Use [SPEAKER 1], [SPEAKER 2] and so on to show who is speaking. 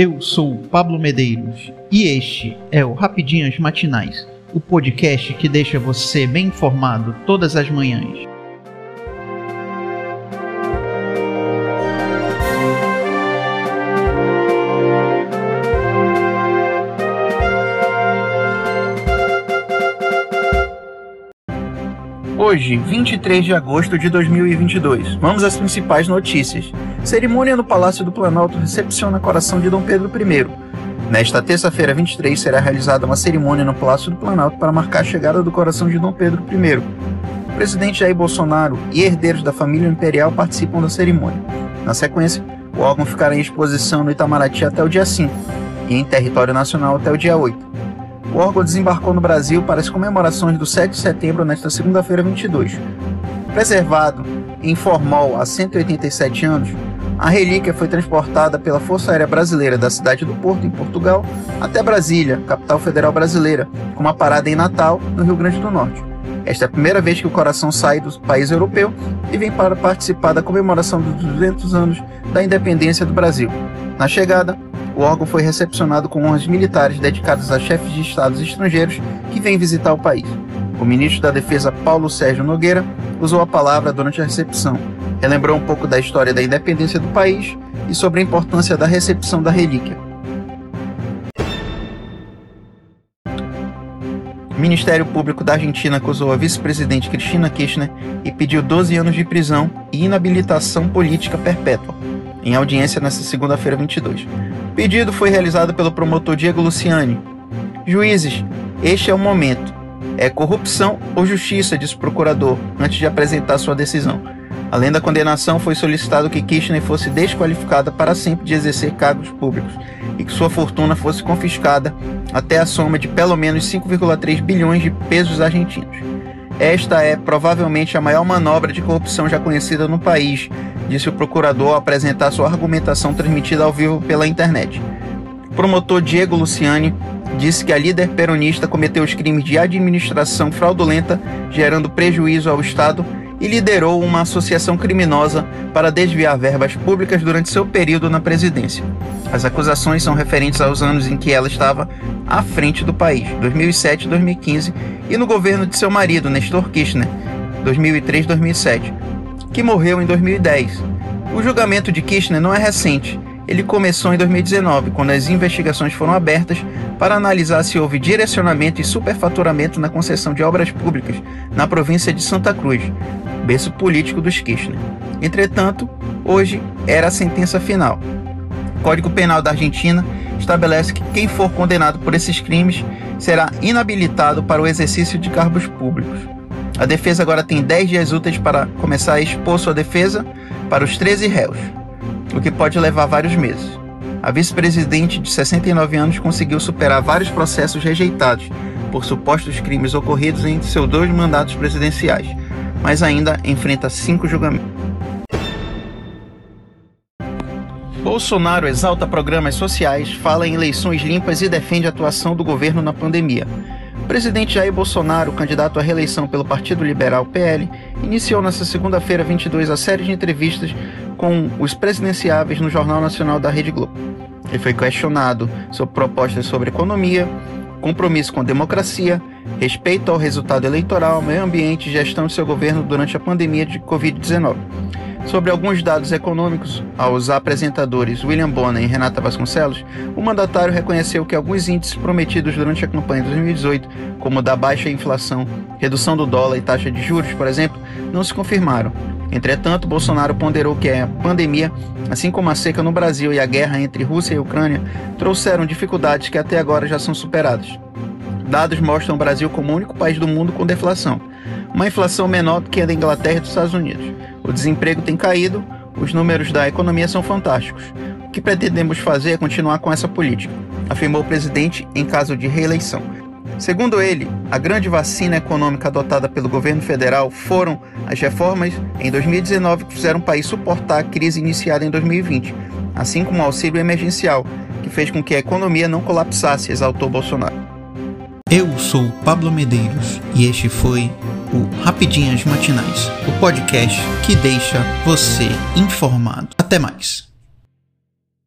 [SPEAKER 1] Eu sou Pablo Medeiros e este é o Rapidinhas Matinais, o podcast que deixa você bem informado todas as manhãs. Hoje, 23 de agosto de 2022, vamos às principais notícias. Cerimônia no Palácio do Planalto recepciona coração de Dom Pedro I. Nesta terça-feira, 23, será realizada uma cerimônia no Palácio do Planalto para marcar a chegada do coração de Dom Pedro I. O presidente Jair Bolsonaro e herdeiros da família imperial participam da cerimônia. Na sequência, o órgão ficará em exposição no Itamaraty até o dia 5 e em território nacional até o dia 8. O órgão desembarcou no Brasil para as comemorações do 7 de setembro nesta segunda-feira 22. Preservado em Formol há 187 anos, a relíquia foi transportada pela Força Aérea Brasileira da cidade do Porto, em Portugal, até Brasília, capital federal brasileira, com uma parada em Natal, no Rio Grande do Norte. Esta é a primeira vez que o coração sai do país europeu e vem para participar da comemoração dos 200 anos da independência do Brasil. Na chegada, o órgão foi recepcionado com honras militares dedicadas a chefes de estados estrangeiros que vêm visitar o país. O ministro da Defesa Paulo Sérgio Nogueira usou a palavra durante a recepção, relembrou um pouco da história da independência do país e sobre a importância da recepção da relíquia. O Ministério Público da Argentina acusou a vice-presidente Cristina Kirchner e pediu 12 anos de prisão e inabilitação política perpétua, em audiência nesta segunda-feira 22 pedido foi realizado pelo promotor Diego Luciani. Juízes, este é o momento. É corrupção ou justiça, disse o procurador, antes de apresentar sua decisão. Além da condenação, foi solicitado que Kirchner fosse desqualificada para sempre de exercer cargos públicos e que sua fortuna fosse confiscada até a soma de pelo menos 5,3 bilhões de pesos argentinos. Esta é provavelmente a maior manobra de corrupção já conhecida no país, disse o procurador ao apresentar sua argumentação transmitida ao vivo pela internet. O promotor Diego Luciani disse que a líder peronista cometeu os crimes de administração fraudulenta, gerando prejuízo ao Estado e liderou uma associação criminosa para desviar verbas públicas durante seu período na presidência. As acusações são referentes aos anos em que ela estava à frente do país, 2007 e 2015, e no governo de seu marido, Nestor Kirchner, 2003-2007, que morreu em 2010. O julgamento de Kirchner não é recente. Ele começou em 2019, quando as investigações foram abertas para analisar se houve direcionamento e superfaturamento na concessão de obras públicas na província de Santa Cruz, berço político dos Kirchner. Entretanto, hoje era a sentença final. O Código Penal da Argentina estabelece que quem for condenado por esses crimes será inabilitado para o exercício de cargos públicos. A defesa agora tem 10 dias úteis para começar a expor sua defesa para os 13 réus, o que pode levar vários meses. A vice-presidente de 69 anos conseguiu superar vários processos rejeitados por supostos crimes ocorridos entre seus dois mandatos presidenciais mas ainda enfrenta cinco julgamentos. Bolsonaro exalta programas sociais, fala em eleições limpas e defende a atuação do governo na pandemia. O presidente Jair Bolsonaro, candidato à reeleição pelo Partido Liberal PL, iniciou nesta segunda-feira 22 a série de entrevistas com os presidenciáveis no Jornal Nacional da Rede Globo. Ele foi questionado sobre propostas sobre economia, compromisso com a democracia, respeito ao resultado eleitoral, meio ambiente e gestão de seu governo durante a pandemia de Covid-19. Sobre alguns dados econômicos, aos apresentadores William Bonner e Renata Vasconcelos, o mandatário reconheceu que alguns índices prometidos durante a campanha de 2018, como da baixa inflação, redução do dólar e taxa de juros, por exemplo, não se confirmaram. Entretanto, Bolsonaro ponderou que a pandemia, assim como a seca no Brasil e a guerra entre Rússia e Ucrânia, trouxeram dificuldades que até agora já são superadas. Dados mostram o Brasil como o único país do mundo com deflação, uma inflação menor do que a da Inglaterra e dos Estados Unidos. O desemprego tem caído, os números da economia são fantásticos. O que pretendemos fazer é continuar com essa política, afirmou o presidente em caso de reeleição. Segundo ele, a grande vacina econômica adotada pelo governo federal foram as reformas em 2019 que fizeram o país suportar a crise iniciada em 2020, assim como o auxílio emergencial, que fez com que a economia não colapsasse, exaltou Bolsonaro. Eu sou Pablo Medeiros e este foi o Rapidinhas Matinais, o podcast que deixa você informado. Até mais.